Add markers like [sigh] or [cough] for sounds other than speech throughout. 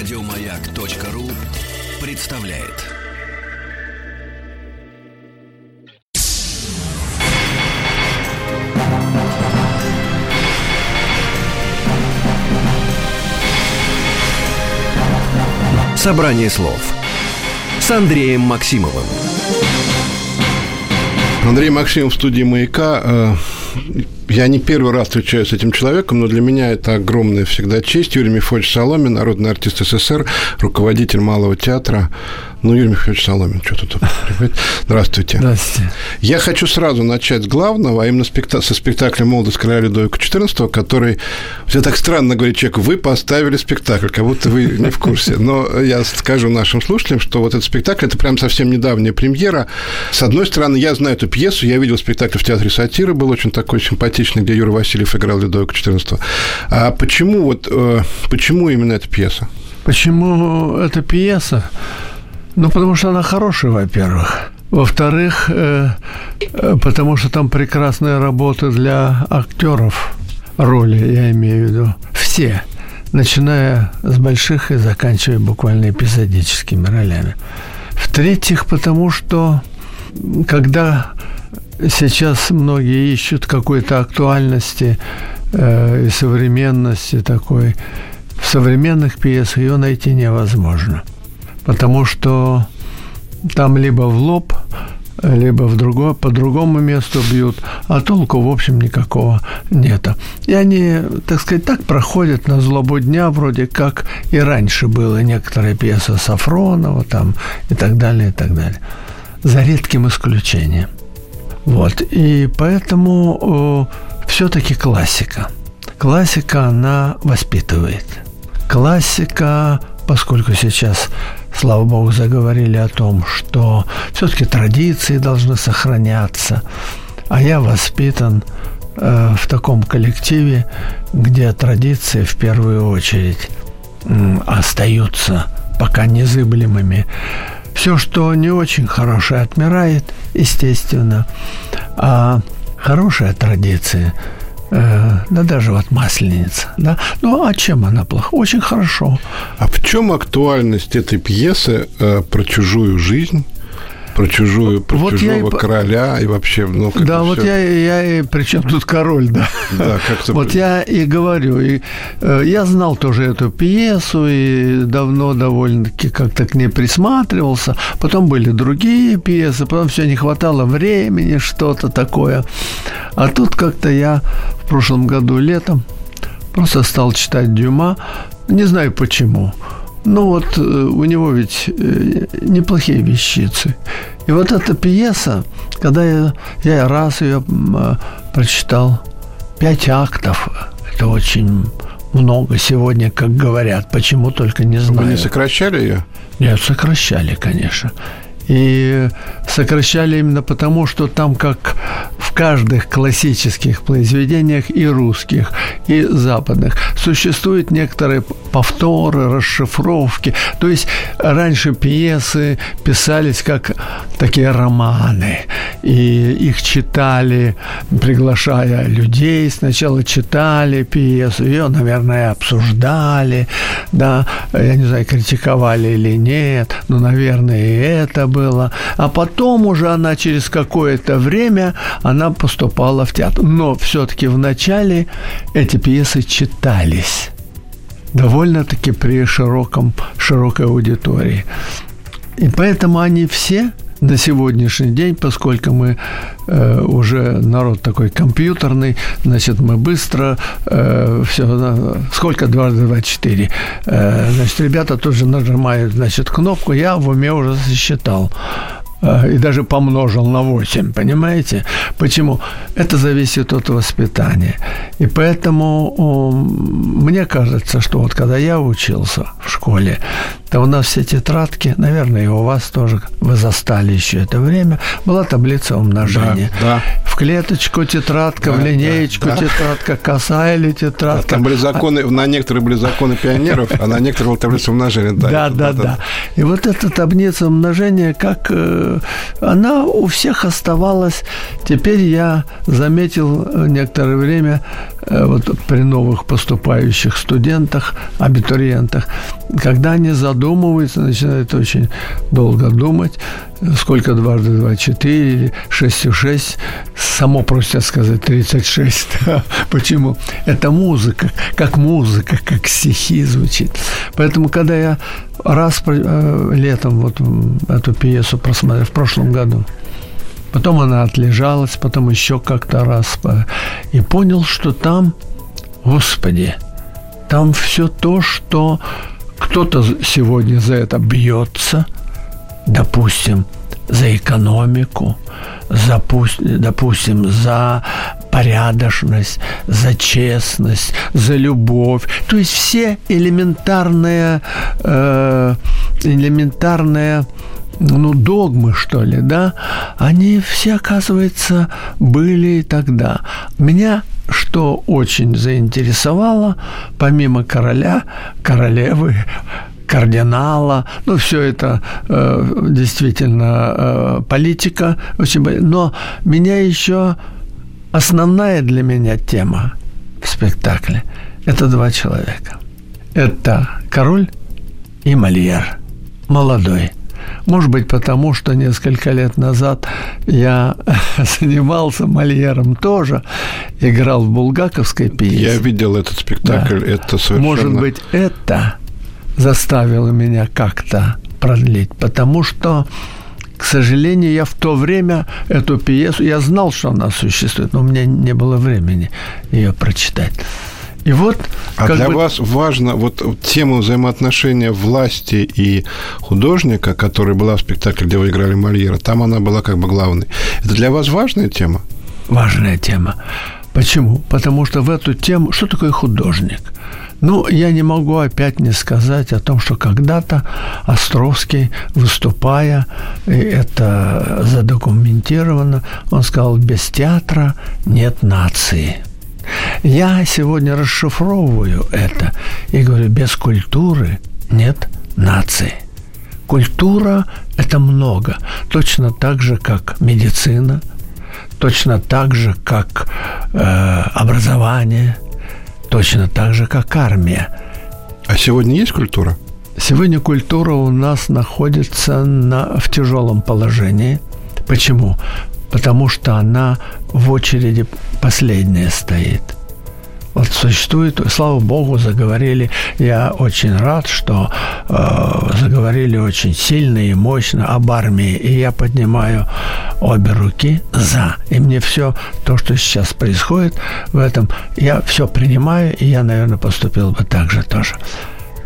Радиомаяк.ру представляет. Собрание слов с Андреем Максимовым. Андрей Максимов в студии «Маяка». Я не первый раз встречаюсь с этим человеком, но для меня это огромная всегда честь. Юрий Мефодич Соломин, народный артист СССР, руководитель Малого театра. Ну, Юрий Михайлович Соломин, что тут? Здравствуйте. Здравствуйте. Я хочу сразу начать с главного, а именно спекта- со спектакля «Молодость короля Людовика XIV», который, все так странно говорить человеку, вы поставили спектакль, как будто вы не в курсе. Но я скажу нашим слушателям, что вот этот спектакль – это прям совсем недавняя премьера. С одной стороны, я знаю эту пьесу, я видел спектакль в театре сатиры, был очень такой симпатичный, где Юра Васильев играл Людовика XIV. А почему вот, э, почему именно эта пьеса? Почему эта пьеса? Ну, потому что она хорошая, во-первых. Во-вторых, э, э, потому что там прекрасная работа для актеров роли, я имею в виду. Все, начиная с больших и заканчивая буквально эпизодическими ролями. В-третьих, потому что когда сейчас многие ищут какой-то актуальности э, и современности такой, в современных пьесах ее найти невозможно – потому что там либо в лоб, либо в другое, по другому месту бьют, а толку, в общем, никакого нету. И они, так сказать, так проходят на злобу дня, вроде как и раньше было некоторые пьесы Сафронова там и так далее, и так далее. За редким исключением. Вот. И поэтому э, все-таки классика. Классика, она воспитывает. Классика, поскольку сейчас слава богу, заговорили о том, что все-таки традиции должны сохраняться. А я воспитан э, в таком коллективе, где традиции в первую очередь э, остаются пока незыблемыми. Все, что не очень хорошее, отмирает, естественно. А хорошая традиция – Э, да даже вот масленица, да. Ну, а чем она плоха? Очень хорошо. А в чем актуальность этой пьесы э, про чужую жизнь? Про чужую, про вот чужого и... короля и вообще, ну, как Да, вот все... я, я, причем тут король, да. Да, как-то... Вот я и говорю, и, э, я знал тоже эту пьесу и давно довольно-таки как-то к ней присматривался. Потом были другие пьесы, потом все не хватало времени, что-то такое. А тут как-то я в прошлом году летом просто стал читать Дюма, не знаю почему. Ну вот э, у него ведь э, неплохие вещицы. И вот эта пьеса, когда я, я раз ее э, прочитал, пять актов, это очень много сегодня, как говорят. Почему только не знаю. Вы не сокращали ее? Нет, сокращали, конечно. И сокращали именно потому, что там, как в каждых классических произведениях и русских, и западных, существуют некоторые повторы, расшифровки. То есть раньше пьесы писались как такие романы, и их читали, приглашая людей. Сначала читали пьесу, ее, наверное, обсуждали, да, я не знаю, критиковали или нет, но, наверное, и это было было. А потом уже она через какое-то время она поступала в театр. Но все-таки в начале эти пьесы читались довольно-таки при широком, широкой аудитории. И поэтому они все на сегодняшний день, поскольку мы э, уже народ такой компьютерный, значит, мы быстро э, все, сколько? Дважды два четыре, э, значит, ребята тоже нажимают, значит, кнопку, я в уме уже засчитал. э, и даже помножил на 8, понимаете? Почему? Это зависит от воспитания. И поэтому мне кажется, что вот когда я учился в школе, да у нас все тетрадки, наверное, и у вас тоже, вы застали еще это время, была таблица умножения. Да, да. В клеточку тетрадка, да, в линеечку да, тетрадка, коса или тетрадка. Там были законы, на некоторые были законы пионеров, а на некоторые была таблица умножения. Да, да, да. да. И вот эта таблица умножения, как э, э, она у всех оставалась. Теперь я заметил некоторое время вот при новых поступающих студентах, абитуриентах, когда они задумываются, начинают очень долго думать, сколько дважды два, четыре, или шестью шесть, само просто сказать 36. [laughs] Почему? Это музыка, как музыка, как стихи звучит. Поэтому, когда я раз э, летом вот эту пьесу просмотрел в прошлом году, потом она отлежалась, потом еще как-то раз, и понял, что там, Господи, там все то, что кто-то сегодня за это бьется, допустим, за экономику, за, допустим, за порядочность, за честность, за любовь. То есть все элементарные, э, элементарные ну, догмы, что ли, да, они все, оказывается, были тогда. Меня что очень заинтересовало, помимо короля, королевы, кардинала, ну, все это э, действительно э, политика, очень, но меня еще основная для меня тема в спектакле – это два человека. Это король и Мольер, молодой. Может быть, потому что несколько лет назад я [laughs] занимался Мольером тоже, играл в булгаковской пьесе. Я видел этот спектакль, да. это совершенно... Может быть, это заставило меня как-то продлить, потому что к сожалению, я в то время эту пьесу, я знал, что она существует, но у меня не было времени ее прочитать. И вот, а для бы... вас важно вот тема взаимоотношения власти и художника, которая была в спектакле, где вы играли Мольера, там она была как бы главной. Это для вас важная тема? Важная тема. Почему? Потому что в эту тему... Что такое художник? Ну, я не могу опять не сказать о том, что когда-то Островский, выступая, и это задокументировано, он сказал, без театра нет нации. Я сегодня расшифровываю это и говорю, без культуры нет нации. Культура – это много. Точно так же, как медицина, точно так же, как э, образование – точно так же, как армия. А сегодня есть культура? Сегодня культура у нас находится на, в тяжелом положении. Почему? Потому что она в очереди последняя стоит – вот существует, слава богу, заговорили. Я очень рад, что э, заговорили очень сильно и мощно об армии. И я поднимаю обе руки за. И мне все то, что сейчас происходит в этом, я все принимаю, и я, наверное, поступил бы так же тоже.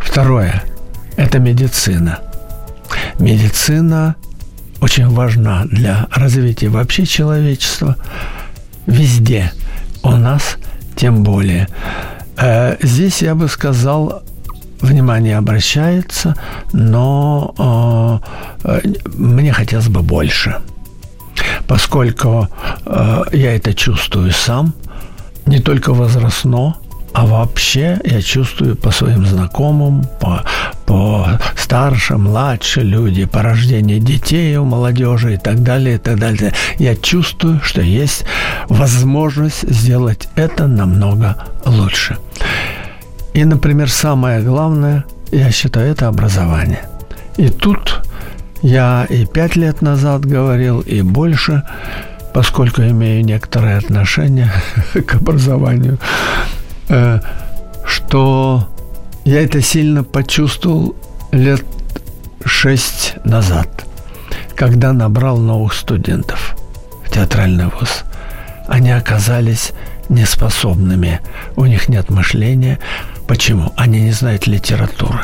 Второе – это медицина. Медицина очень важна для развития вообще человечества везде. У нас – тем более. Э, здесь я бы сказал, внимание обращается, но э, мне хотелось бы больше, поскольку э, я это чувствую сам, не только возрастно, а вообще я чувствую по своим знакомым, по, по старше, младше люди, по рождению детей у молодежи и так далее, и так далее. Я чувствую, что есть возможность сделать это намного лучше. И, например, самое главное, я считаю, это образование. И тут я и пять лет назад говорил, и больше, поскольку имею некоторое отношение [laughs] к образованию, что я это сильно почувствовал лет шесть назад, когда набрал новых студентов в театральный вуз. Они оказались неспособными, у них нет мышления. Почему? Они не знают литературы.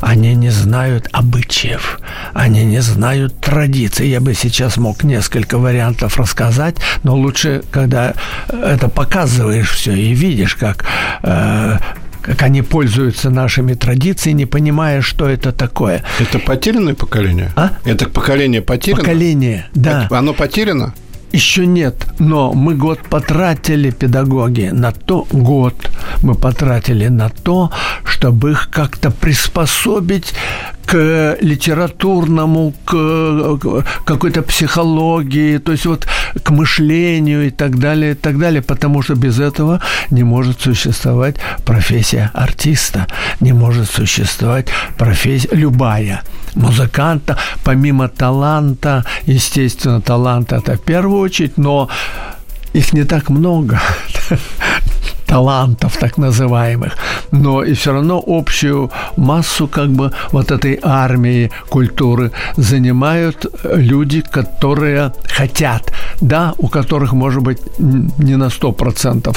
Они не знают обычаев, они не знают традиций. Я бы сейчас мог несколько вариантов рассказать, но лучше, когда это показываешь все и видишь, как э, как они пользуются нашими традициями, не понимая, что это такое. Это потерянное поколение? А? Это поколение потеряно? Поколение, да. Оно потеряно? Еще нет, но мы год потратили, педагоги, на то, год. Мы потратили на то, чтобы их как-то приспособить к литературному, к какой-то психологии, то есть вот к мышлению и так далее, и так далее, потому что без этого не может существовать профессия артиста, не может существовать профессия любая музыканта, помимо таланта, естественно, талант это в первую очередь, но их не так много. [laughs] Талантов так называемых, но и все равно общую массу как бы вот этой армии культуры занимают люди, которые хотят, да, у которых может быть не на 100%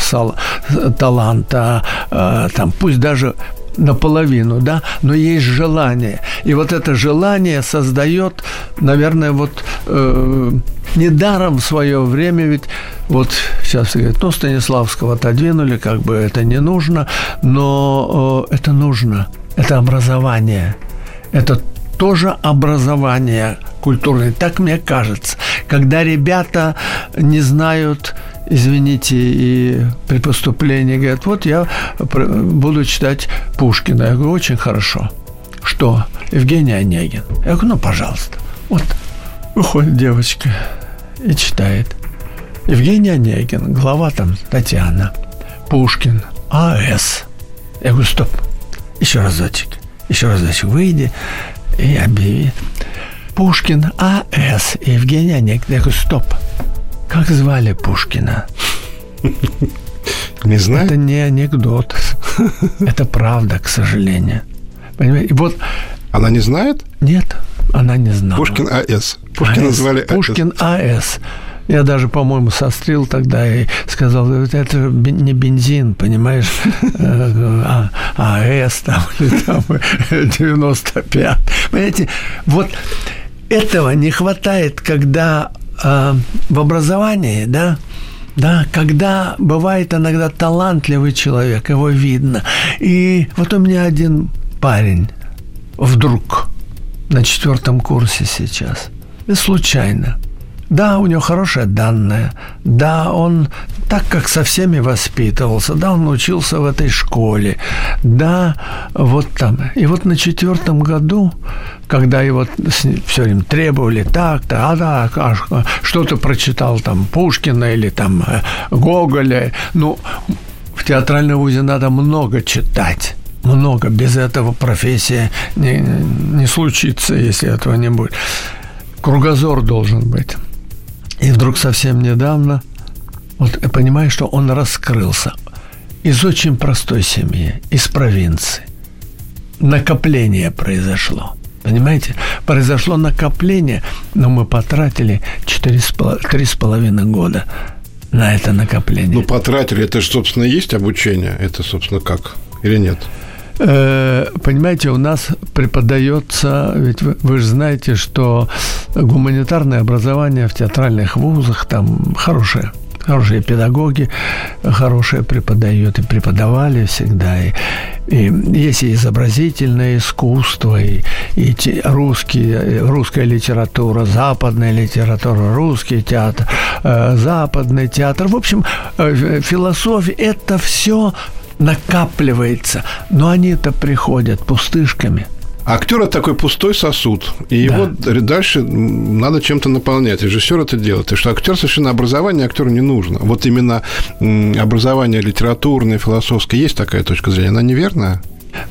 таланта, а, там, пусть даже наполовину, да, но есть желание. И вот это желание создает, наверное, вот э, недаром в свое время, ведь вот сейчас говорят, ну, Станиславского отодвинули, как бы это не нужно, но э, это нужно, это образование, это тоже образование культурное, так мне кажется. Когда ребята не знают извините, и при поступлении говорят, вот я буду читать Пушкина. Я говорю, очень хорошо. Что? Евгений Онегин. Я говорю, ну, пожалуйста. Вот выходит девочка и читает. Евгений Онегин, глава там Татьяна, Пушкин, А.С. Я говорю, стоп, еще разочек, еще разочек, выйди и объяви. Пушкин, А.С. Евгений Онегин. Я говорю, стоп, как звали Пушкина? Не знаю. Это не анекдот. Это правда, к сожалению. Понимаете? Вот она не знает? Нет, она не знала. Пушкин А.С. Пушкин АС. назвали АС. Пушкин А.С. Я даже, по-моему, сострил тогда и сказал, это не бензин, понимаешь, а, АЭС там, [laughs] или там 95. Понимаете, вот этого не хватает, когда э, в образовании, да, да, когда бывает иногда талантливый человек, его видно. И вот у меня один парень вдруг на четвертом курсе сейчас, и случайно, да, у него хорошая данная. Да, он так как со всеми воспитывался. Да, он учился в этой школе. Да, вот там. И вот на четвертом году, когда его все время требовали так-то, а да, а, что-то прочитал там Пушкина или там э, Гоголя. Ну, в театральном вузе надо много читать много. Без этого профессия не, не случится, если этого не будет. Кругозор должен быть. И вдруг совсем недавно, вот я понимаю, что он раскрылся из очень простой семьи, из провинции. Накопление произошло. Понимаете? Произошло накопление, но мы потратили три с половиной года на это накопление. Ну, потратили, это же, собственно, есть обучение. Это, собственно, как? Или нет? Э, понимаете, у нас преподается, ведь вы, вы же знаете, что гуманитарное образование в театральных вузах там хорошее хорошие педагоги, хорошие преподают и преподавали всегда. И, и есть и изобразительное искусство, и, и те, русский, русская литература, западная литература, русский театр, э, западный театр. В общем, э, философия – это все накапливается, но они-то приходят пустышками – Актер это такой пустой сосуд, и да. его дальше надо чем-то наполнять. Режиссер это делает. И что актер совершенно образование актеру не нужно. Вот именно образование литературное, философское, есть такая точка зрения. Она неверная?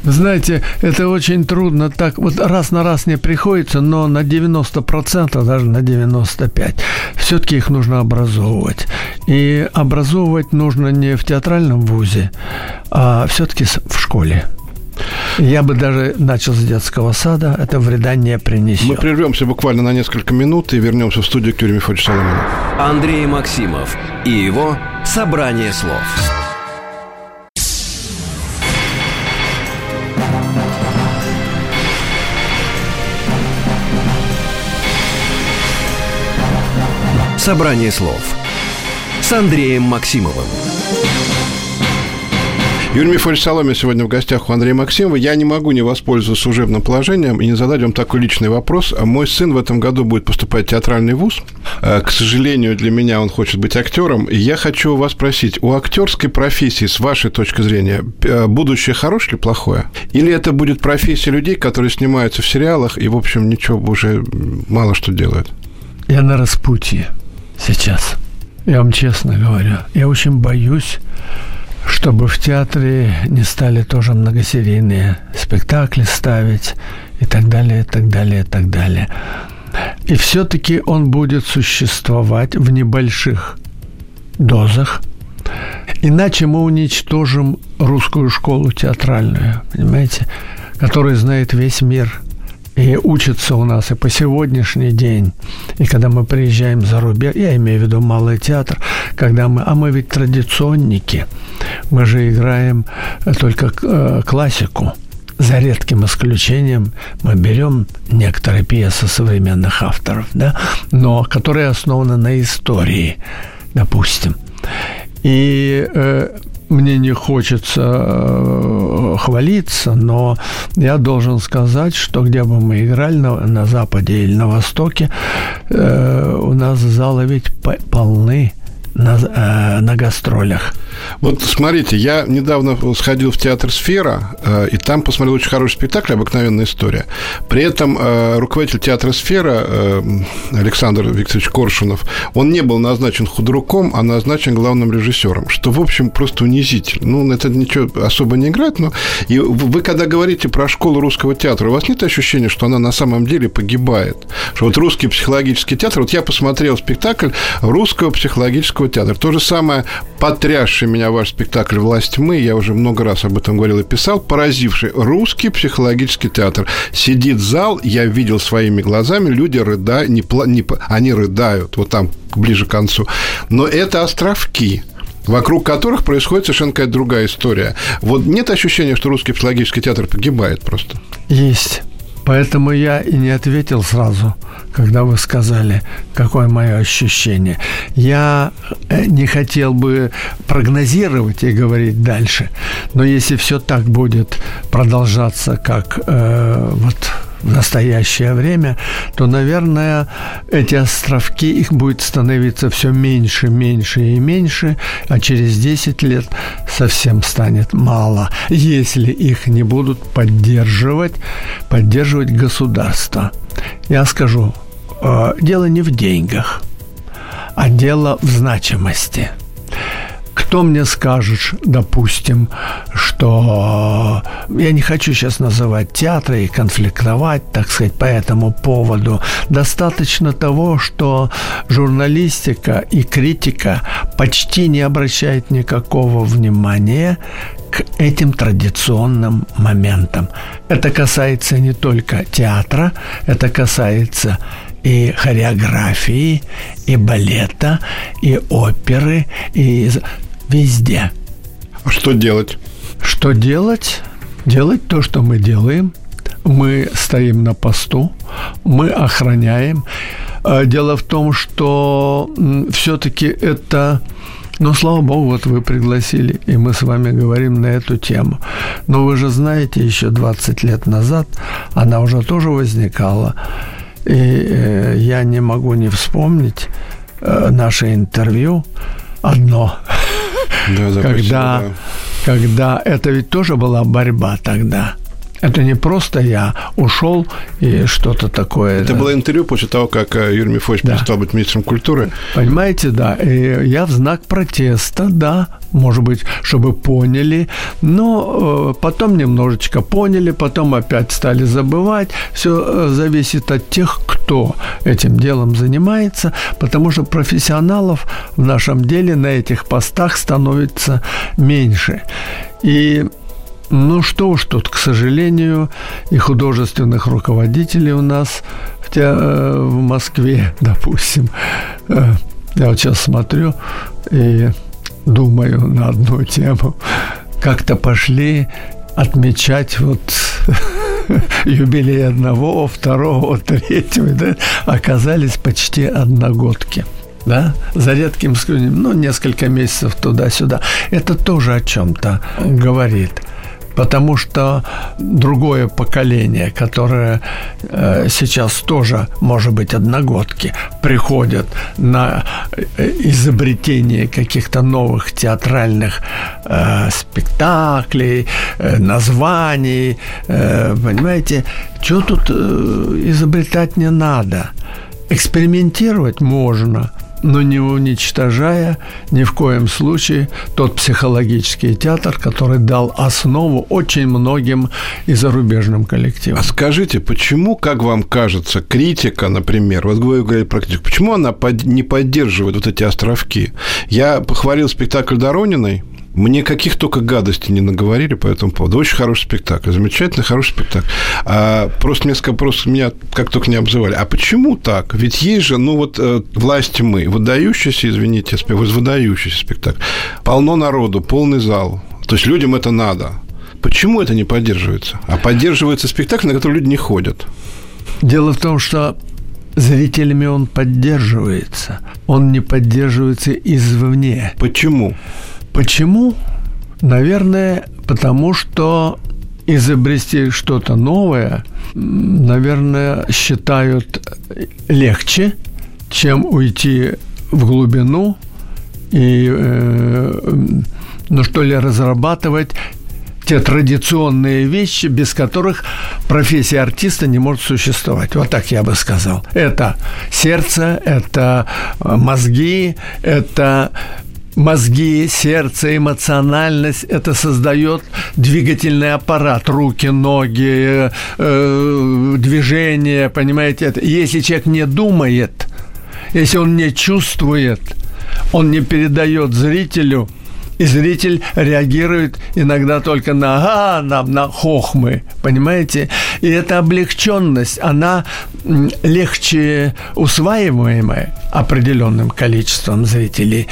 Знаете, это очень трудно так. Вот раз на раз не приходится, но на 90%, даже на 95%, все-таки их нужно образовывать. И образовывать нужно не в театральном вузе, а все-таки в школе. Я бы даже начал с детского сада. Это вреда не принесет. Мы прервемся буквально на несколько минут и вернемся в студию к Юрию Мефодичу Соломону. Андрей Максимов и его «Собрание слов». Собрание слов с Андреем Максимовым. Юрий Михайлович Соломин сегодня в гостях у Андрея Максимова. Я не могу не воспользоваться служебным положением и не задать вам такой личный вопрос. А мой сын в этом году будет поступать в театральный вуз. Э, к сожалению, для меня он хочет быть актером. И я хочу у вас спросить, у актерской профессии, с вашей точки зрения, э, будущее хорошее или плохое? Или это будет профессия людей, которые снимаются в сериалах и, в общем, ничего уже мало что делают? Я на распутье сейчас. Я вам честно говорю, я очень боюсь, чтобы в театре не стали тоже многосерийные спектакли ставить и так далее, и так далее, и так далее. И все-таки он будет существовать в небольших дозах. Иначе мы уничтожим русскую школу театральную, понимаете, которая знает весь мир – и учатся у нас и по сегодняшний день. И когда мы приезжаем за рубеж, я имею в виду малый театр, когда мы, а мы ведь традиционники, мы же играем только э, классику. За редким исключением мы берем некоторые пьесы современных авторов, да, но которые основаны на истории, допустим. И э, мне не хочется э, хвалиться, но я должен сказать, что где бы мы играли, на, на Западе или на Востоке, э, у нас залы ведь полны на, э, на гастролях. Вот смотрите, я недавно сходил в театр «Сфера», э, и там посмотрел очень хороший спектакль «Обыкновенная история». При этом э, руководитель театра «Сфера» э, Александр Викторович Коршунов, он не был назначен худруком, а назначен главным режиссером, что, в общем, просто унизительно. Ну, это ничего особо не играет, но и вы, когда говорите про школу русского театра, у вас нет ощущения, что она на самом деле погибает? Что вот русский психологический театр, вот я посмотрел спектакль русского психологического театра, то же самое поразивший меня ваш спектакль «Власть тьмы», я уже много раз об этом говорил и писал, поразивший русский психологический театр. Сидит зал, я видел своими глазами, люди рыдают, не, не, они рыдают, вот там ближе к концу. Но это островки вокруг которых происходит совершенно какая-то другая история. Вот нет ощущения, что русский психологический театр погибает просто? Есть. Поэтому я и не ответил сразу, когда вы сказали, какое мое ощущение. Я э, не хотел бы прогнозировать и говорить дальше, но если все так будет продолжаться, как э, вот в настоящее время, то, наверное, эти островки, их будет становиться все меньше, меньше и меньше, а через 10 лет совсем станет мало, если их не будут поддерживать, поддерживать государство. Я скажу, э, дело не в деньгах, а дело в значимости – кто мне скажет, допустим, что я не хочу сейчас называть театры и конфликтовать, так сказать, по этому поводу. Достаточно того, что журналистика и критика почти не обращает никакого внимания к этим традиционным моментам. Это касается не только театра, это касается и хореографии, и балета, и оперы, и везде. А что делать? Что делать? Делать то, что мы делаем. Мы стоим на посту, мы охраняем. А дело в том, что все-таки это но, слава богу, вот вы пригласили, и мы с вами говорим на эту тему. Но вы же знаете, еще 20 лет назад она уже тоже возникала. И э, я не могу не вспомнить э, наше интервью одно – да, когда, да. когда это ведь тоже была борьба тогда. Это не просто я ушел и что-то такое. Это да. было интервью после того, как э, Юрий Мифович да. перестал быть министром культуры. Понимаете, да. И я в знак протеста, да, может быть, чтобы поняли, но э, потом немножечко поняли, потом опять стали забывать. Все э, зависит от тех, кто этим делом занимается, потому что профессионалов в нашем деле на этих постах становится меньше. И ну что уж тут, к сожалению, и художественных руководителей у нас в, те, э, в Москве, [laughs] допустим. Э, я вот сейчас смотрю и думаю на одну тему. Как-то пошли отмечать вот [laughs] юбилей одного, второго, третьего, да, оказались почти одногодки. да, за редким исключением, ну, несколько месяцев туда-сюда. Это тоже о чем-то говорит потому что другое поколение, которое э, сейчас тоже, может быть, одногодки, приходят на э, изобретение каких-то новых театральных э, спектаклей, названий, понимаете, что тут изобретать не надо. Экспериментировать можно – но не уничтожая ни в коем случае тот психологический театр, который дал основу очень многим и зарубежным коллективам. А скажите, почему, как вам кажется, критика, например, вот вы говорили про критику, почему она не поддерживает вот эти островки? Я похвалил спектакль Дорониной, мне каких только гадостей не наговорили по этому поводу. Очень хороший спектакль, замечательный, хороший спектакль. А просто несколько вопросов меня как только не обзывали. А почему так? Ведь есть же, ну вот, э, власти мы, выдающийся, извините, выдающийся спектакль. Полно народу, полный зал. То есть людям это надо. Почему это не поддерживается? А поддерживается спектакль, на который люди не ходят. Дело в том, что зрителями он поддерживается. Он не поддерживается извне. Почему? Почему? Наверное, потому что изобрести что-то новое, наверное, считают легче, чем уйти в глубину и, э, ну что ли, разрабатывать те традиционные вещи, без которых профессия артиста не может существовать. Вот так я бы сказал. Это сердце, это мозги, это мозги, сердце, эмоциональность, это создает двигательный аппарат, руки, ноги, э, движение, понимаете? Это. Если человек не думает, если он не чувствует, он не передает зрителю – и зритель реагирует иногда только на «ага», на, на хохмы, понимаете? И эта облегченность, она легче усваиваемая определенным количеством зрителей,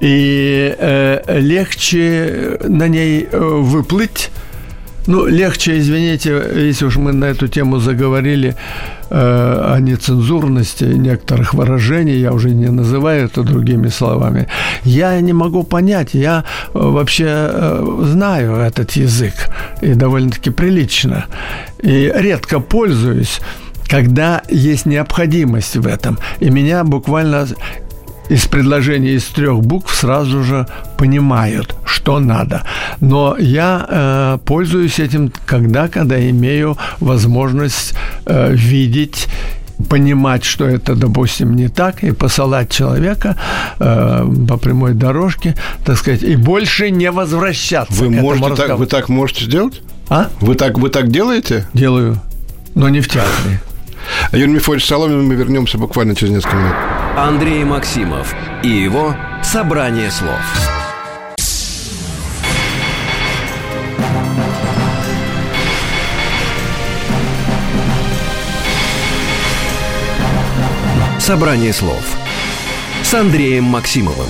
и э, легче на ней э, выплыть, ну, легче, извините, если уж мы на эту тему заговорили, о нецензурности некоторых выражений, я уже не называю это другими словами. Я не могу понять, я э, вообще э, знаю этот язык, и довольно-таки прилично, и редко пользуюсь когда есть необходимость в этом. И меня буквально из предложения из трех букв сразу же понимают, что надо. Но я э, пользуюсь этим когда, когда имею возможность э, видеть понимать, что это, допустим, не так, и посылать человека э, по прямой дорожке, так сказать, и больше не возвращаться. Вы, можете так, вы так можете сделать? А? Вы так, вы так делаете? Делаю, но не в театре. Юрий Мифович Соломин, мы вернемся буквально через несколько минут. Андрей Максимов и его «Собрание слов». «Собрание слов» с Андреем Максимовым.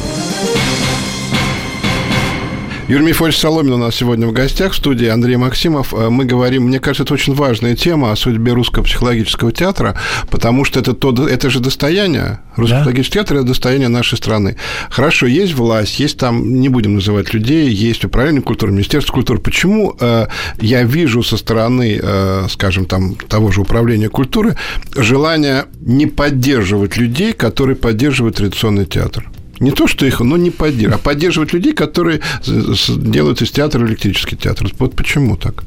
Юрий Мифович Соломин у нас сегодня в гостях в студии Андрей Максимов. Э, мы говорим, мне кажется, это очень важная тема о судьбе русского психологического театра, потому что это, то, это же достояние. Русский да? психологический театр – это достояние нашей страны. Хорошо, есть власть, есть там, не будем называть людей, есть управление культуры, Министерство культуры. Почему э, я вижу со стороны, э, скажем, там, того же управления культуры желание не поддерживать людей, которые поддерживают традиционный театр? Не то, что их, но не поддерживать, а поддерживать людей, которые делают из театра электрический театр. Вот почему так?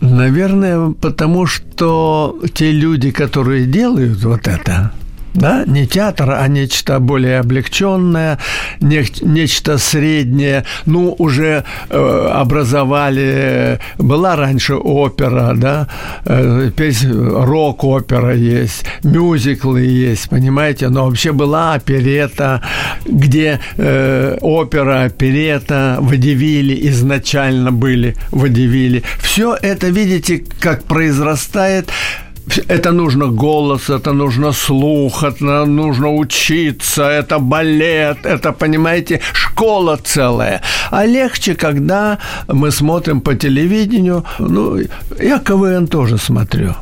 Наверное, потому что те люди, которые делают вот это, да, не театр, а нечто более облегченное, не, нечто среднее. Ну, уже э, образовали, была раньше опера, да, э, рок-опера есть, мюзиклы есть, понимаете, но вообще была оперета, где э, опера, оперета, водевили изначально были, водевили. Все это, видите, как произрастает это нужно голос, это нужно слух, это нужно учиться, это балет, это, понимаете, школа целая. А легче, когда мы смотрим по телевидению, ну, я КВН тоже смотрю.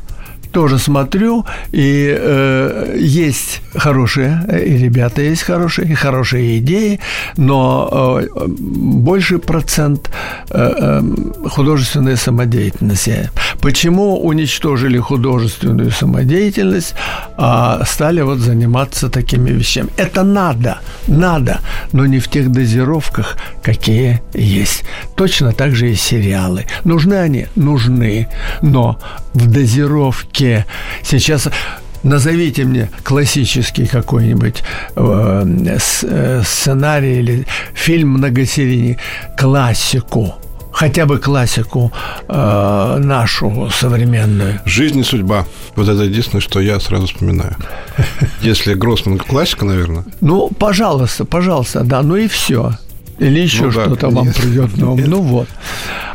Тоже смотрю, и э, есть хорошие, и ребята есть хорошие, и хорошие идеи, но э, больший процент э, э, художественной самодеятельности. Почему уничтожили художественную самодеятельность, а стали вот заниматься такими вещами? Это надо, надо, но не в тех дозировках, какие есть. Точно так же и сериалы. Нужны они? Нужны. Но в дозировке сейчас Назовите мне классический какой-нибудь э, э, сценарий или фильм многосерийный, классику хотя бы классику э, нашу современную. Жизнь и судьба. Вот это единственное, что я сразу вспоминаю. Если Гроссман классика, наверное. Ну, пожалуйста, пожалуйста, да, ну и все. Или еще ну, что-то да, вам нет, придет на ум. Нет. Ну вот.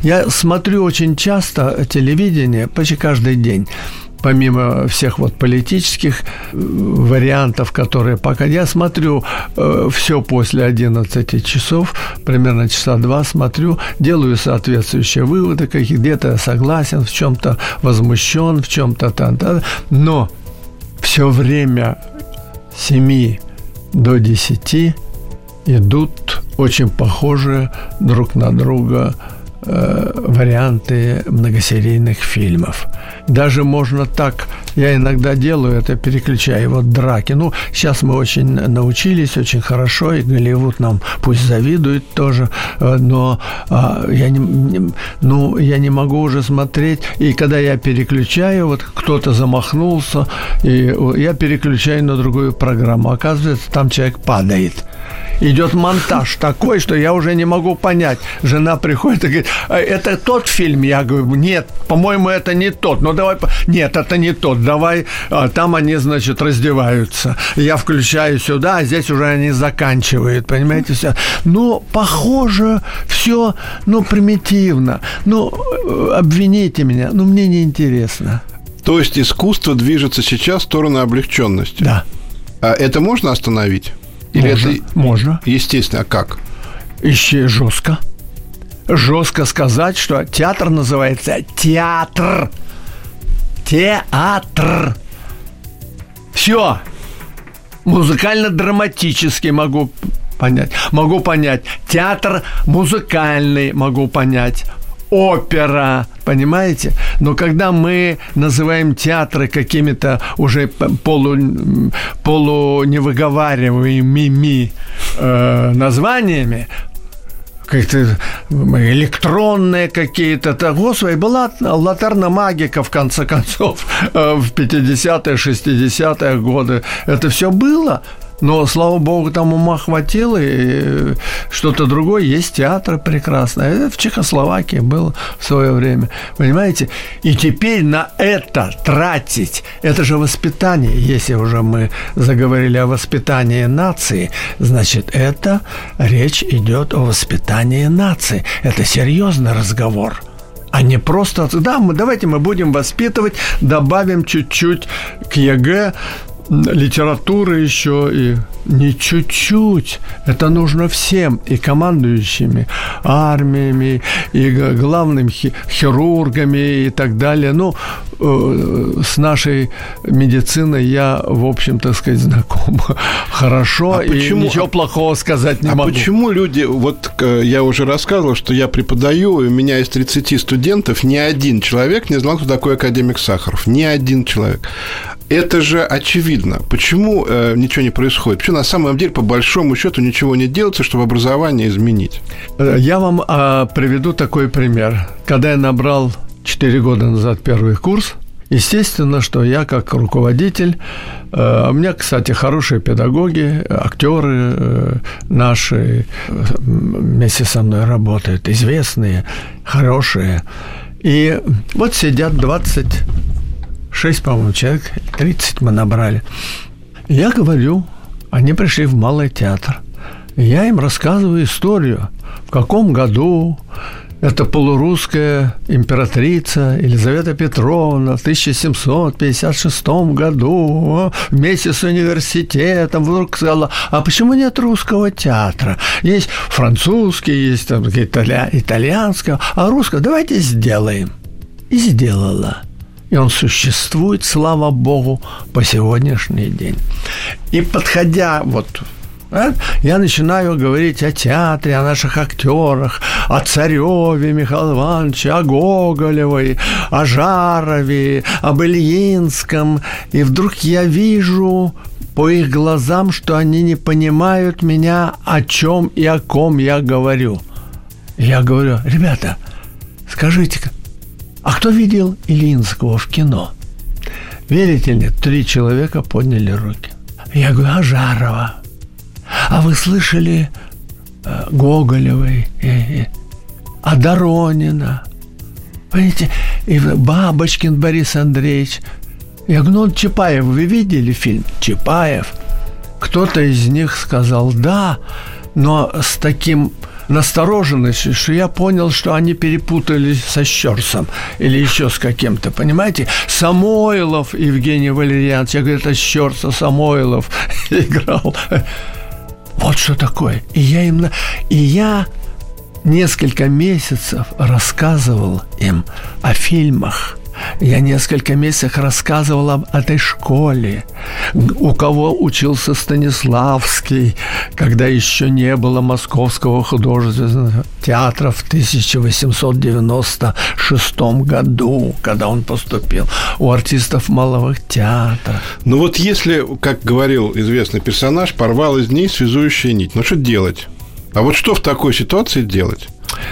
Я смотрю очень часто телевидение, почти каждый день помимо всех вот политических э, вариантов, которые пока я смотрю э, все после 11 часов, примерно часа два смотрю, делаю соответствующие выводы, какие где-то согласен, в чем-то возмущен, в чем-то там, да, но все время 7 до 10 идут очень похожие друг на друга э, варианты многосерийных фильмов. Даже можно так, я иногда делаю это, переключаю вот драки. Ну, сейчас мы очень научились, очень хорошо, и Голливуд нам пусть завидует тоже, э, но а, я не, не, ну, я не могу уже смотреть. И когда я переключаю, вот кто-то замахнулся, и я переключаю на другую программу. Оказывается, там человек падает идет монтаж такой, что я уже не могу понять. Жена приходит и говорит, «А это тот фильм? Я говорю, нет, по-моему, это не тот. Ну, давай, нет, это не тот. Давай, а, там они, значит, раздеваются. Я включаю сюда, а здесь уже они заканчивают, понимаете, все. Ну, похоже, все, ну, примитивно. Ну, обвините меня, ну, мне не интересно. То есть искусство движется сейчас в сторону облегченности? Да. А это можно остановить? Или можно, это можно. Естественно, а как? Еще жестко. Жестко сказать, что театр называется театр. Театр. Все. Музыкально-драматический могу понять. Могу понять. Театр музыкальный могу понять опера, понимаете? Но когда мы называем театры какими-то уже полу, полу невыговариваемыми э, названиями, какие-то электронные какие-то. то Господи, была латарна магика, в конце концов, э, в 50-е, 60-е годы. Это все было. Но, слава богу, там ума хватило, и что-то другое. Есть театр прекрасный. Это в Чехословакии было в свое время. Понимаете? И теперь на это тратить, это же воспитание. Если уже мы заговорили о воспитании нации, значит, это речь идет о воспитании нации. Это серьезный разговор а не просто, да, мы, давайте мы будем воспитывать, добавим чуть-чуть к ЕГЭ, литературы еще и не чуть-чуть. Это нужно всем, и командующими армиями, и главными хирургами и так далее. Ну, э, с нашей медициной я, в общем, так сказать, знаком [laughs] хорошо, а и почему, ничего плохого сказать не а могу. А почему люди, вот я уже рассказывал, что я преподаю, и у меня из 30 студентов ни один человек не знал, кто такой академик Сахаров. Ни один человек. Это же очевидно. Почему э, ничего не происходит? Почему на самом деле, по большому счету, ничего не делается, чтобы образование изменить? Э, я вам э, приведу такой пример. Когда я набрал 4 года назад первый курс, Естественно, что я как руководитель, э, у меня, кстати, хорошие педагоги, актеры э, наши вместе со мной работают, известные, хорошие. И вот сидят 20 6, по-моему, человек, 30 мы набрали. Я говорю, они пришли в Малый театр. Я им рассказываю историю, в каком году это полурусская императрица Елизавета Петровна в 1756 году вместе с университетом вдруг сказала, а почему нет русского театра? Есть французский, есть там итальянского, а русского давайте сделаем. И сделала. И он существует, слава Богу, по сегодняшний день. И подходя вот я начинаю говорить о театре, о наших актерах, о Цареве Михаиле Ивановиче, о Гоголевой, о Жарове, об Ильинском. И вдруг я вижу по их глазам, что они не понимают меня, о чем и о ком я говорю. Я говорю, ребята, скажите-ка, а кто видел Ильинского в кино? Верите ли, три человека подняли руки. Я говорю, а Жарова? А вы слышали э, Гоголевой, и, и, а Доронина, понимаете, и Бабочкин Борис Андреевич. Я говорю, ну, Чапаев, вы видели фильм? Чапаев. Кто-то из них сказал «да», но с таким настороженностью, что я понял, что они перепутались со Щерсом или еще с каким-то, понимаете? Самойлов Евгений Валерьянович, я говорю, это Щерса Самойлов [laughs] играл. Вот что такое. И я им... И я несколько месяцев рассказывал им о фильмах, я несколько месяцев рассказывал об этой школе, у кого учился Станиславский, когда еще не было Московского художественного театра в 1896 году, когда он поступил, у артистов малого театра. Ну вот если, как говорил известный персонаж, порвал из ней связующая нить, ну что делать? А вот что в такой ситуации делать?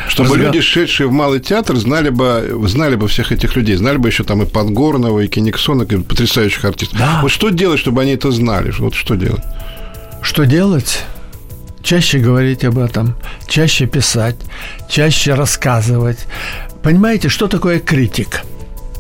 Чтобы Разга... люди, шедшие в малый театр, знали бы, знали бы всех этих людей, знали бы еще там и Подгорного, и Кениксона, и потрясающих артистов. Да. Вот что делать, чтобы они это знали? Вот что делать? Что делать? Чаще говорить об этом, чаще писать, чаще рассказывать. Понимаете, что такое критик?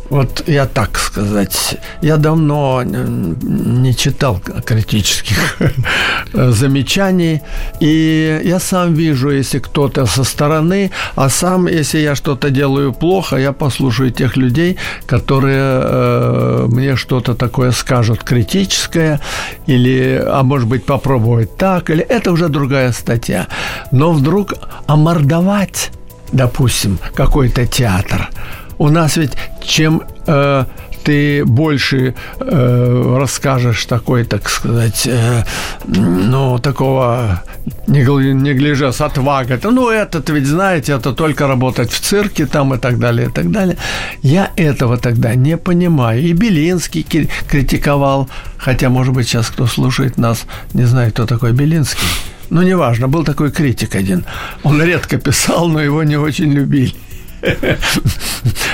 Вот я так сказать, я давно не читал критических [laughs] замечаний, и я сам вижу, если кто-то со стороны, а сам, если я что-то делаю плохо, я послушаю тех людей, которые э, мне что-то такое скажут критическое, или, а может быть, попробовать так, или это уже другая статья. Но вдруг омордовать, допустим, какой-то театр – у нас ведь чем э, ты больше э, расскажешь такой, так сказать, э, ну, такого неглижа с отвагой. Ну, этот ведь, знаете, это только работать в цирке там и так далее, и так далее. Я этого тогда не понимаю. И Белинский критиковал, хотя, может быть, сейчас кто слушает нас, не знает, кто такой Белинский. Ну, неважно, был такой критик один. Он редко писал, но его не очень любили.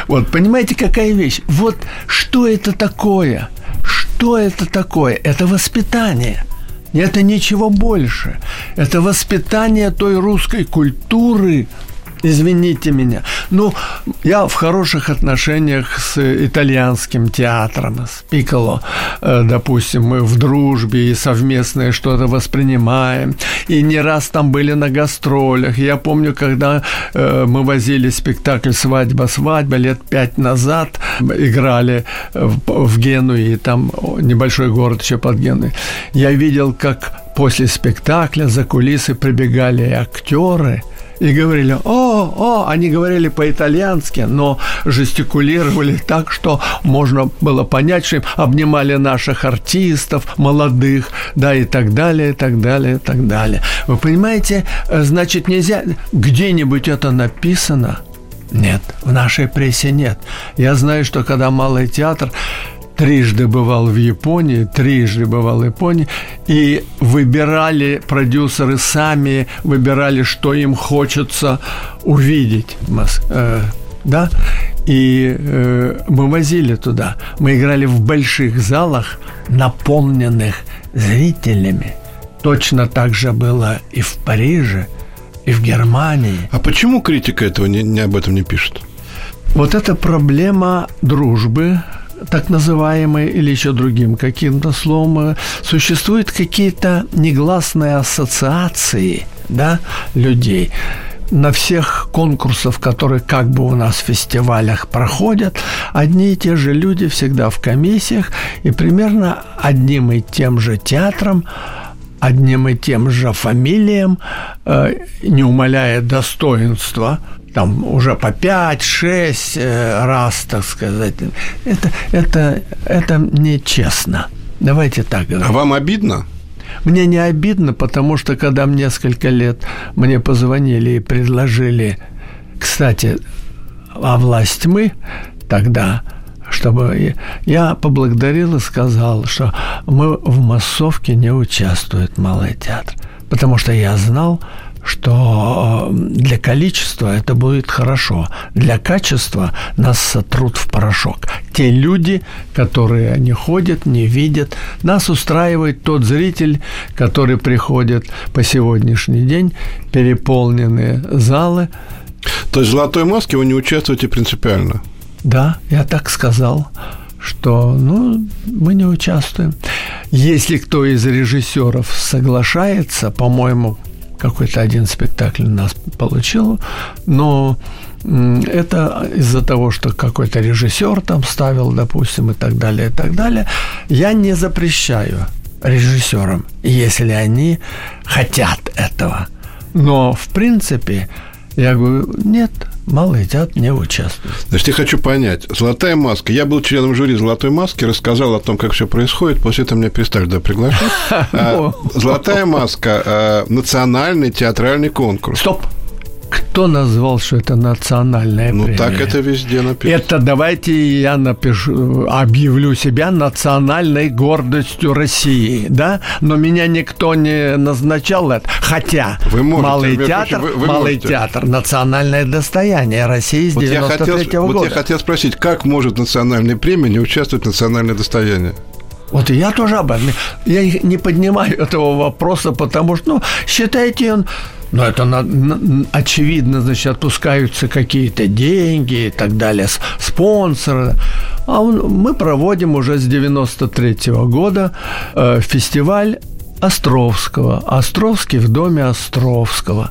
Вот, понимаете, какая вещь? Вот что это такое? Что это такое? Это воспитание. Это ничего больше. Это воспитание той русской культуры, извините меня. Ну, я в хороших отношениях с итальянским театром, с Пиколо, э, допустим, мы в дружбе и совместное что-то воспринимаем. И не раз там были на гастролях. Я помню, когда э, мы возили спектакль «Свадьба, свадьба» лет пять назад, играли в Генуе, там небольшой город еще под Генуей. Я видел, как после спектакля за кулисы прибегали актеры – и говорили «О, о!» Они говорили по-итальянски, но жестикулировали так, что можно было понять, что им обнимали наших артистов, молодых, да, и так далее, и так далее, и так далее. Вы понимаете, значит, нельзя... Где-нибудь это написано – нет, в нашей прессе нет. Я знаю, что когда малый театр трижды бывал в Японии, трижды бывал в Японии, и выбирали, продюсеры сами выбирали, что им хочется увидеть. Э, да? И э, мы возили туда. Мы играли в больших залах, наполненных зрителями. Точно так же было и в Париже, и в Германии. А почему критика этого не, не об этом не пишет? Вот это проблема дружбы, так называемые, или еще другим каким-то словом, существуют какие-то негласные ассоциации да, людей. На всех конкурсах, которые как бы у нас в фестивалях проходят, одни и те же люди всегда в комиссиях, и примерно одним и тем же театром одним и тем же фамилиям, э, не умаляя достоинства там уже по 5-6 э, раз, так сказать. Это, это, это нечестно. Давайте так говорить. А вам обидно? Мне не обидно, потому что когда несколько лет мне позвонили и предложили, кстати, о власть мы тогда, чтобы я поблагодарил и сказал, что мы в массовке не участвует Малый театр, потому что я знал, что э, для количества это будет хорошо, для качества нас сотрут в порошок. Те люди, которые не ходят, не видят, нас устраивает тот зритель, который приходит по сегодняшний день, переполненные залы. То есть в «Золотой маске» вы не участвуете принципиально? Да, я так сказал что ну, мы не участвуем. Если кто из режиссеров соглашается, по-моему, какой-то один спектакль у нас получил, но это из-за того, что какой-то режиссер там ставил, допустим, и так далее, и так далее. Я не запрещаю режиссерам, если они хотят этого. Но, в принципе, я говорю, нет, малый театр не участвует. Значит, я хочу понять. «Золотая маска». Я был членом жюри «Золотой маски», рассказал о том, как все происходит. После этого меня перестали туда приглашать. [laughs] А, «Золотая маска» а, – национальный театральный конкурс. Стоп! Кто назвал, что это национальная ну, премия? Ну, так это везде написано. Это давайте я напишу, объявлю себя национальной гордостью России, да? Но меня никто не назначал это. Хотя вы можете, Малый театр, вы, вы Малый можете. театр – национальное достояние России с вот 93 -го года. Вот я хотел спросить, как может национальная премия не участвовать в национальное достояние? Вот и я тоже об этом. Я не поднимаю этого вопроса, потому что, ну, считайте, он но это на, на, очевидно, значит, отпускаются какие-то деньги и так далее, спонсоры. А он, мы проводим уже с 93 -го года э, фестиваль Островского. Островский в доме Островского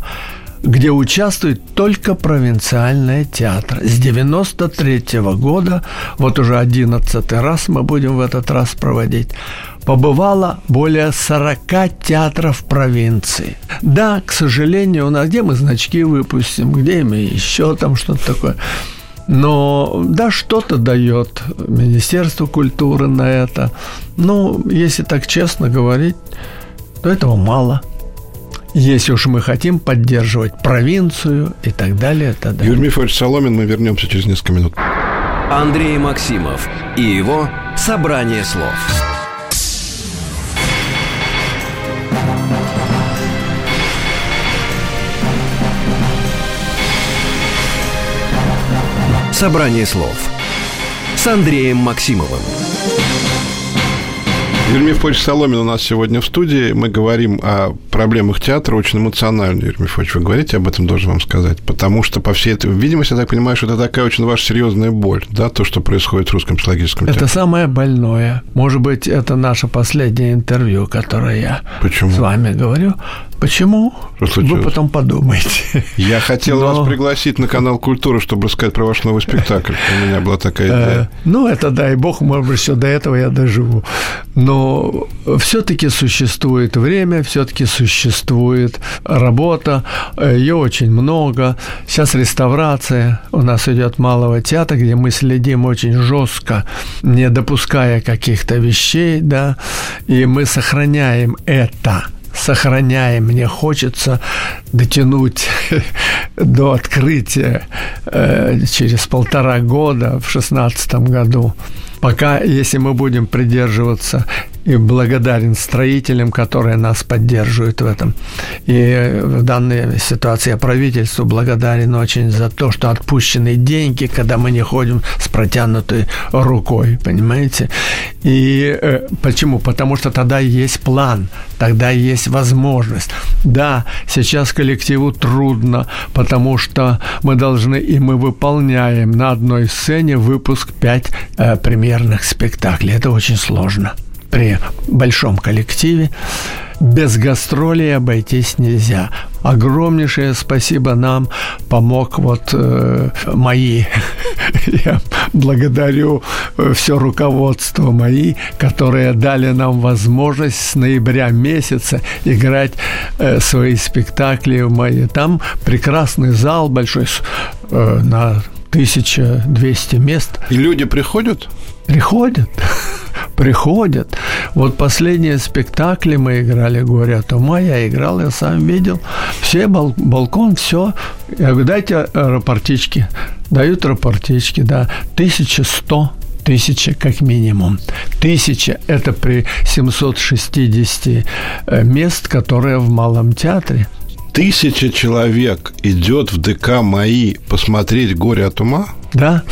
где участвует только провинциальный театр. С 93 -го года, вот уже 11 раз мы будем в этот раз проводить, побывало более 40 театров провинции. Да, к сожалению, у нас где мы значки выпустим, где мы еще там что-то такое. Но да, что-то дает Министерство культуры на это. Ну, если так честно говорить, то этого мало – если уж мы хотим поддерживать провинцию и так далее. Тогда... Юрий Мифович Соломин, мы вернемся через несколько минут. Андрей Максимов и его «Собрание слов». «Собрание слов» с Андреем Максимовым. Юрий Мифович Соломин у нас сегодня в студии. Мы говорим о проблемах театра очень эмоционально, Юрий Мифович. Вы говорите об этом, должен вам сказать. Потому что, по всей этой видимости, я так понимаю, что это такая очень ваша серьезная боль, да, то, что происходит в русском психологическом театре. Это самое больное. Может быть, это наше последнее интервью, которое я Почему? с вами говорю. Почему? Что Вы потом подумайте. Я хотел Но... вас пригласить на канал Культуры, чтобы рассказать про ваш новый спектакль. У меня была такая идея. Э, ну, это дай бог, может быть, еще до этого я доживу. Но все-таки существует время, все-таки существует работа, ее очень много. Сейчас реставрация у нас идет малого театра, где мы следим очень жестко, не допуская каких-то вещей, да, и мы сохраняем это – сохраняем. Мне хочется дотянуть [laughs] до открытия э, через полтора года в шестнадцатом году. Пока, если мы будем придерживаться и благодарен строителям, которые нас поддерживают в этом. И в данной ситуации я правительству благодарен очень за то, что отпущены деньги, когда мы не ходим с протянутой рукой, понимаете? И э, почему? Потому что тогда есть план, тогда есть возможность. Да, сейчас коллективу трудно, потому что мы должны, и мы выполняем на одной сцене выпуск пять э, премьерных спектаклей. Это очень сложно при большом коллективе. Без гастролей обойтись нельзя. Огромнейшее спасибо нам помог вот э, мои, [laughs] я благодарю э, все руководство мои, которые дали нам возможность с ноября месяца играть э, свои спектакли в мои. Там прекрасный зал большой э, на 1200 мест. И люди приходят? Приходят [laughs] приходят. Вот последние спектакли мы играли «Горе от ума», я играл, я сам видел. Все, бал, балкон, все. Я говорю, дайте рапортички. Дают рапортички, да. 1100 тысяча как минимум. Тысяча – это при 760 э, мест, которые в Малом театре. Тысяча человек идет в ДК МАИ посмотреть «Горе от ума»? Да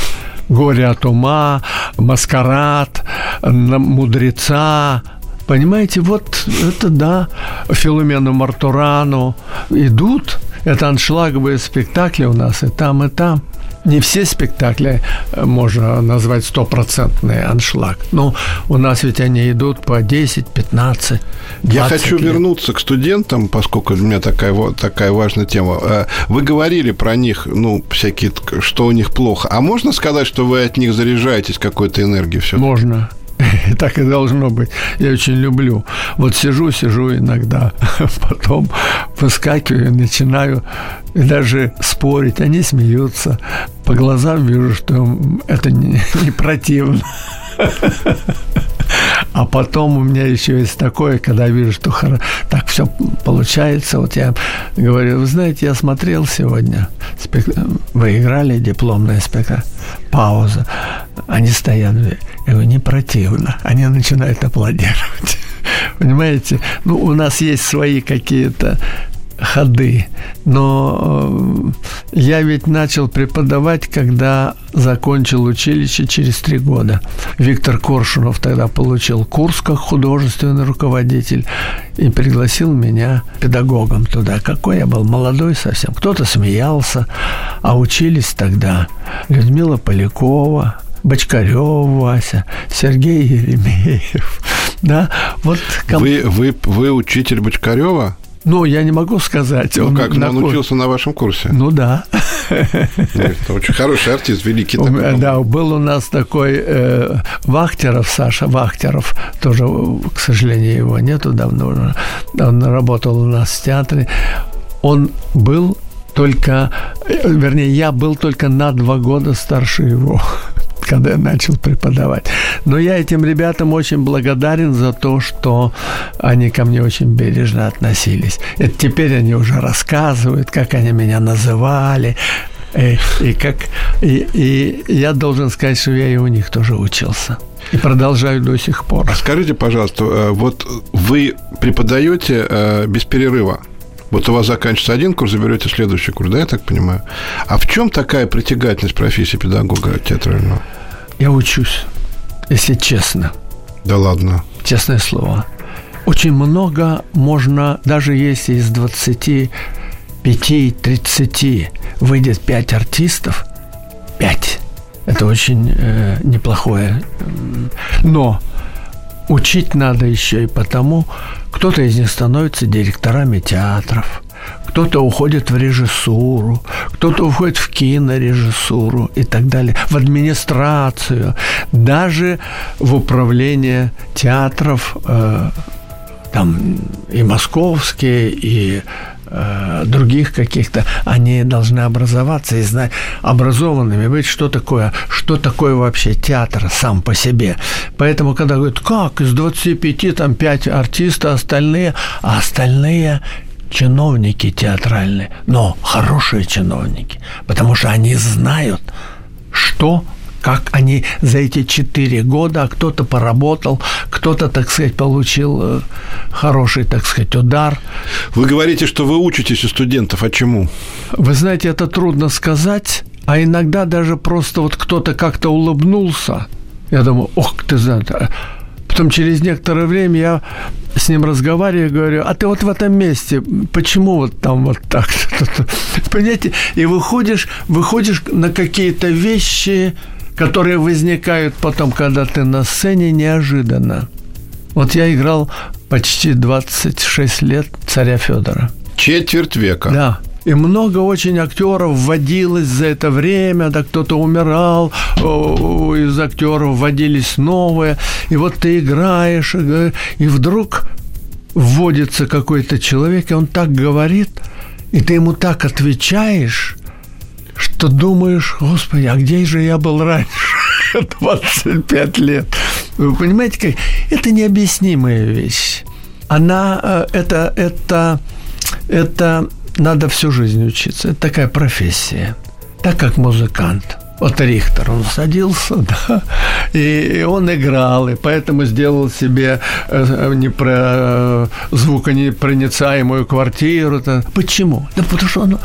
горе от ума, маскарад, мудреца. Понимаете, вот это да, Филомену Мартурану идут. Это аншлаговые спектакли у нас и там, и там не все спектакли э, можно назвать стопроцентный аншлаг. Но у нас ведь они идут по 10, 15, Я хочу лет. вернуться к студентам, поскольку у меня такая, вот, такая важная тема. Э, вы говорили про них, ну, всякие, что у них плохо. А можно сказать, что вы от них заряжаетесь какой-то энергией все? Можно. [laughs] так и должно быть. Я очень люблю. Вот сижу, сижу иногда, [laughs] потом выскакиваю, начинаю даже спорить. Они смеются. По глазам вижу, что это не, [laughs] не противно. А потом у меня еще есть такое, когда вижу, что так все получается. Вот я говорю, вы знаете, я смотрел сегодня, спек... вы играли спектакль, пауза. Они стоят, я говорю, не противно. Они начинают аплодировать. [laughs] Понимаете? Ну, у нас есть свои какие-то ходы. Но э, я ведь начал преподавать, когда закончил училище через три года. Виктор Коршунов тогда получил курс как художественный руководитель и пригласил меня педагогом туда. Какой я был молодой совсем. Кто-то смеялся, а учились тогда Людмила Полякова, Бочкарев Вася, Сергей Еремеев. [laughs] Да, вот... Вы, вы, вы учитель Бочкарева? Ну, я не могу сказать. Ну, он как, на... он учился на вашем курсе? Ну, да. Это очень хороший артист, великий такой. Да, был у нас такой э, Вахтеров, Саша Вахтеров, тоже, к сожалению, его нету давно. Он работал у нас в театре. Он был только, э, вернее, я был только на два года старше его когда я начал преподавать. Но я этим ребятам очень благодарен за то, что они ко мне очень бережно относились. Это теперь они уже рассказывают, как они меня называли, и, и как и, и я должен сказать, что я и у них тоже учился. И продолжаю до сих пор. А скажите, пожалуйста, э, вот вы преподаете э, без перерыва? Вот у вас заканчивается один курс, заберете следующий курс, да, я так понимаю? А в чем такая притягательность профессии педагога театрального? Я учусь, если честно. Да ладно. Честное слово. Очень много можно, даже если из 25-30 выйдет 5 артистов, 5. Это очень э, неплохое. Но учить надо еще и потому, кто-то из них становится директорами театров, кто-то уходит в режиссуру, кто-то уходит в кинорежиссуру и так далее, в администрацию, даже в управление театров, э, там и московские, и э, других каких-то, они должны образоваться и знать, образованными быть, что такое, что такое вообще театр сам по себе. Поэтому, когда говорят, как из 25 там 5 артистов, остальные, а остальные чиновники театральные, но хорошие чиновники, потому что они знают, что как они за эти четыре года, а кто-то поработал, кто-то, так сказать, получил э, хороший, так сказать, удар. Вы говорите, что вы учитесь у студентов, а чему? Вы знаете, это трудно сказать, а иногда даже просто вот кто-то как-то улыбнулся. Я думаю, ох, ты знаешь, Потом через некоторое время я с ним разговариваю, говорю, а ты вот в этом месте, почему вот там вот так? [laughs] Понимаете? И выходишь, выходишь на какие-то вещи, которые возникают потом, когда ты на сцене неожиданно. Вот я играл почти 26 лет царя Федора. Четверть века. Да. И много очень актеров вводилось за это время, да кто-то умирал, из актеров вводились новые. И вот ты играешь, и вдруг вводится какой-то человек, и он так говорит, и ты ему так отвечаешь, что думаешь, господи, а где же я был раньше? [laughs] 25 лет. Вы понимаете, как это необъяснимая вещь. Она э, это это это надо всю жизнь учиться. Это такая профессия. Так как музыкант. Вот Рихтер, он садился, [laughs] да, и он играл, и поэтому сделал себе э, не про, э, звуконепроницаемую квартиру. Почему? Да потому что он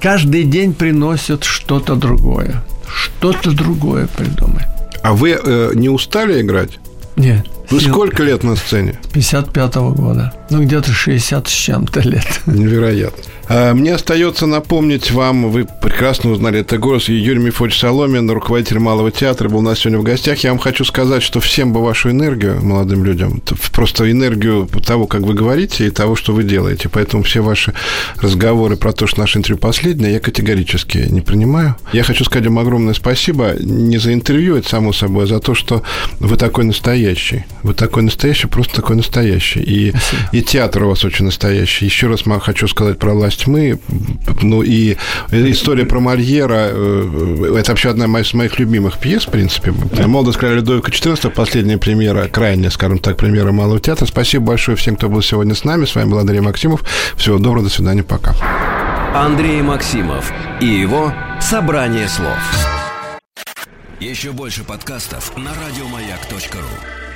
каждый день приносит что-то другое. Что-то другое придумает. А вы э, не устали играть? Нет. Вы сколько лет на сцене? 55-го года. Ну, где-то 60 с чем-то лет. Невероятно. А, мне остается напомнить вам, вы прекрасно узнали это голос, Юрий Мефодич Соломин, руководитель Малого театра, был у нас сегодня в гостях. Я вам хочу сказать, что всем бы вашу энергию, молодым людям, просто энергию того, как вы говорите, и того, что вы делаете. Поэтому все ваши разговоры про то, что наше интервью последнее, я категорически не принимаю. Я хочу сказать вам огромное спасибо не за интервью, это само собой, а за то, что вы такой настоящий. Вы такой настоящий, просто такой настоящий. И, и театр у вас очень настоящий. Еще раз хочу сказать про власть тьмы. Ну и история про Мольера, э, это вообще одна из моих любимых пьес, в принципе. «Молодость короля Людовика XIV», последняя премьера, крайняя, скажем так, премьера Малого театра. Спасибо большое всем, кто был сегодня с нами. С вами был Андрей Максимов. Всего доброго, до свидания, пока. Андрей Максимов и его «Собрание слов». Еще больше подкастов на радиомаяк.ру